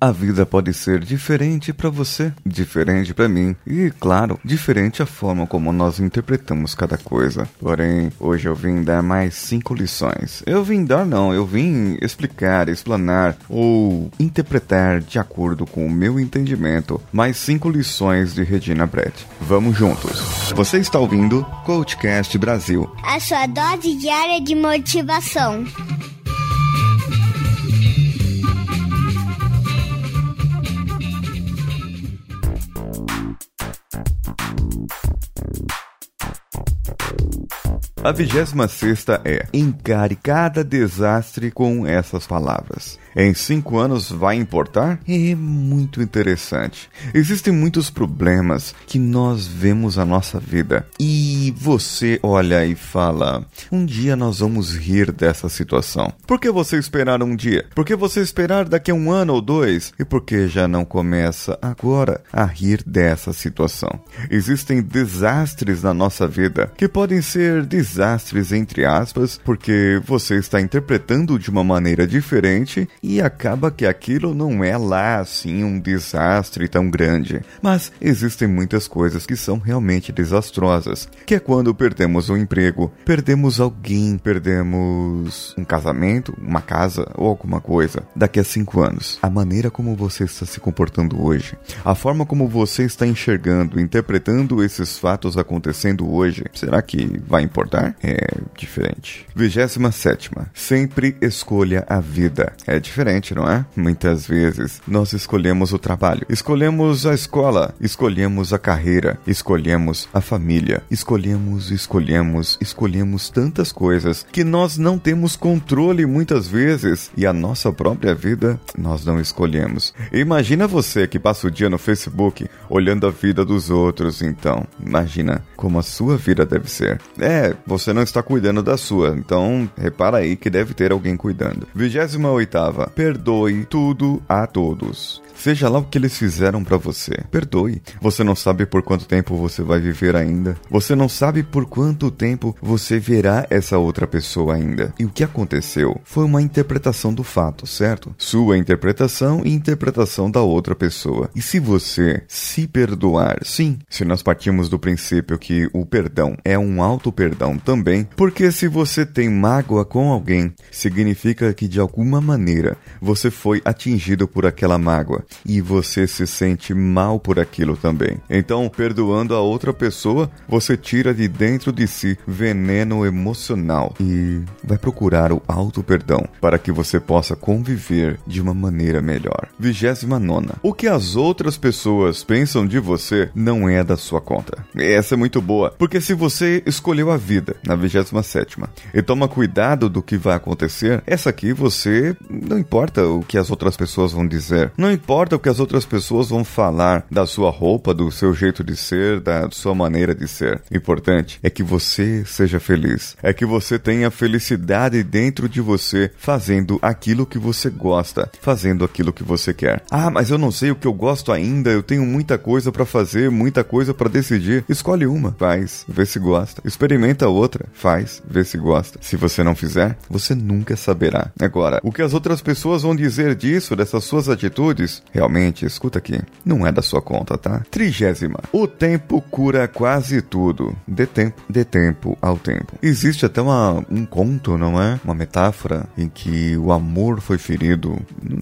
A vida pode ser diferente para você, diferente para mim e, claro, diferente a forma como nós interpretamos cada coisa. Porém, hoje eu vim dar mais cinco lições. Eu vim dar não, eu vim explicar, explanar ou interpretar de acordo com o meu entendimento mais cinco lições de Regina Brett. Vamos juntos. Você está ouvindo Coachcast Brasil. A sua dose diária de motivação. A vigésima sexta é Encare cada desastre com essas palavras. Em cinco anos vai importar? É muito interessante. Existem muitos problemas que nós vemos na nossa vida e você olha e fala: um dia nós vamos rir dessa situação. Por que você esperar um dia? Por que você esperar daqui a um ano ou dois? E por que já não começa agora a rir dessa situação? Existem desastres na nossa vida que podem ser desastres entre aspas, porque você está interpretando de uma maneira diferente e acaba que aquilo não é lá assim um desastre tão grande. Mas existem muitas coisas que são realmente desastrosas, que é quando perdemos um emprego, perdemos alguém, perdemos um casamento, uma casa ou alguma coisa. Daqui a cinco anos, a maneira como você está se comportando hoje, a forma como você está enxergando, interpretando esses fatos acontecendo hoje, será que vai importar? é diferente. 27. Sempre escolha a vida. É diferente, não é? Muitas vezes nós escolhemos o trabalho, escolhemos a escola, escolhemos a carreira, escolhemos a família, escolhemos, escolhemos, escolhemos tantas coisas que nós não temos controle muitas vezes e a nossa própria vida nós não escolhemos. Imagina você que passa o dia no Facebook olhando a vida dos outros, então. Imagina como a sua vida deve ser. É, você não está cuidando da sua. Então, repara aí que deve ter alguém cuidando. 28. Perdoe tudo a todos. Seja lá o que eles fizeram para você. Perdoe. Você não sabe por quanto tempo você vai viver ainda. Você não sabe por quanto tempo você verá essa outra pessoa ainda. E o que aconteceu foi uma interpretação do fato, certo? Sua interpretação e interpretação da outra pessoa. E se você se perdoar, sim, se nós partimos do princípio que o perdão é um auto-perdão também, porque se você tem mágoa com alguém, significa que de alguma maneira você foi atingido por aquela mágoa e você se sente mal por aquilo também. Então, perdoando a outra pessoa, você tira de dentro de si veneno emocional e vai procurar o auto perdão para que você possa conviver de uma maneira melhor. 29. O que as outras pessoas pensam de você não é da sua conta. Essa é muito boa, porque se você escolheu a vida na 27 e toma cuidado do que vai acontecer, essa aqui você não importa o que as outras pessoas vão dizer, não importa o que as outras pessoas vão falar da sua roupa, do seu jeito de ser, da sua maneira de ser. O importante é que você seja feliz. É que você tenha felicidade dentro de você, fazendo aquilo que você gosta, fazendo aquilo que você quer. Ah, mas eu não sei o que eu gosto ainda, eu tenho muita coisa para fazer, muita coisa para decidir. Escolhe uma, faz, vê se gosta. Experimenta outra, faz, vê se gosta. Se você não fizer, você nunca saberá. Agora, o que as outras pessoas vão dizer disso, dessas suas atitudes, Realmente, escuta aqui, não é da sua conta, tá? Trigésima. O tempo cura quase tudo. Dê tempo, dê tempo ao tempo. Existe até uma, um conto, não é? Uma metáfora em que o amor foi ferido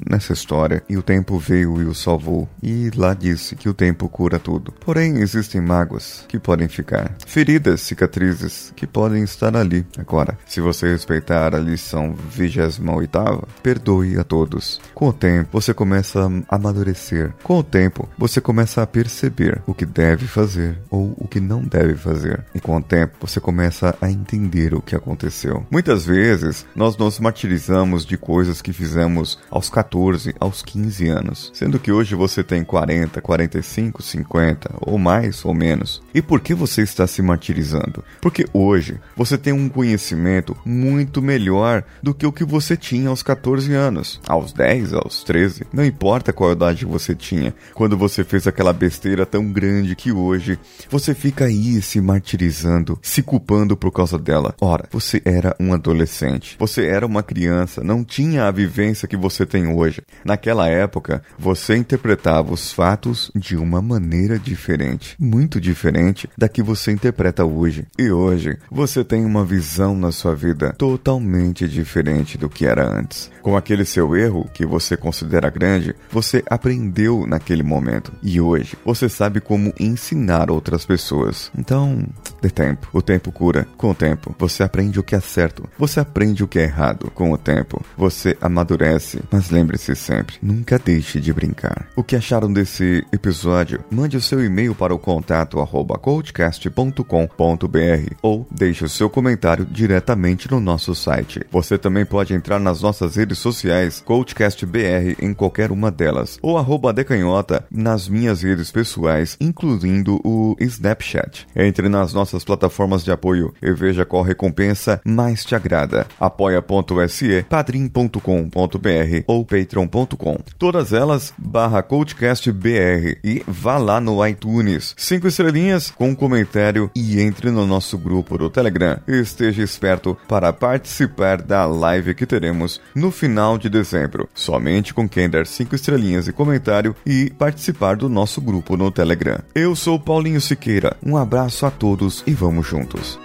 nessa história e o tempo veio e o salvou. E lá disse que o tempo cura tudo. Porém, existem mágoas que podem ficar. Feridas, cicatrizes que podem estar ali. Agora, se você respeitar a lição 28, perdoe a todos. Com o tempo, você começa a amadurecer. Com o tempo, você começa a perceber o que deve fazer ou o que não deve fazer. E com o tempo, você começa a entender o que aconteceu. Muitas vezes, nós nos martirizamos de coisas que fizemos aos 14, aos 15 anos, sendo que hoje você tem 40, 45, 50 ou mais ou menos. E por que você está se martirizando? Porque hoje você tem um conhecimento muito melhor do que o que você tinha aos 14 anos anos, aos 10, aos 13, não importa qual idade você tinha, quando você fez aquela besteira tão grande que hoje você fica aí se martirizando, se culpando por causa dela. Ora, você era um adolescente, você era uma criança, não tinha a vivência que você tem hoje. Naquela época, você interpretava os fatos de uma maneira diferente, muito diferente da que você interpreta hoje. E hoje, você tem uma visão na sua vida totalmente diferente do que era antes. Com aquele seu erro que você considera grande, você aprendeu naquele momento e hoje você sabe como ensinar outras pessoas. Então, dê tempo. O tempo cura. Com o tempo, você aprende o que é certo. Você aprende o que é errado. Com o tempo, você amadurece. Mas lembre-se sempre, nunca deixe de brincar. O que acharam desse episódio? Mande o seu e-mail para o contato arroba coachcast.com.br ou deixe o seu comentário diretamente no nosso site. Você também pode entrar nas nossas redes sociais, CoachCastBR em qualquer uma delas, ou arroba decanhota nas minhas redes pessoais, incluindo o Snapchat. Entre nas nossas plataformas de apoio e veja qual recompensa mais te agrada. apoia.se, padrim.com.br ou patreon.com. Todas elas barra CoachCastBR e vá lá no iTunes. Cinco estrelinhas com um comentário e entre no nosso grupo do Telegram. Esteja esperto para participar da live que teremos no final de dezembro. Somente com quem der cinco estrelinhas e comentário e participar do nosso grupo no Telegram. Eu sou Paulinho Siqueira. Um abraço a todos e vamos juntos.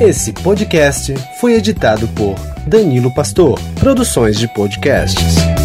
Esse podcast foi editado por Danilo Pastor, Produções de Podcasts.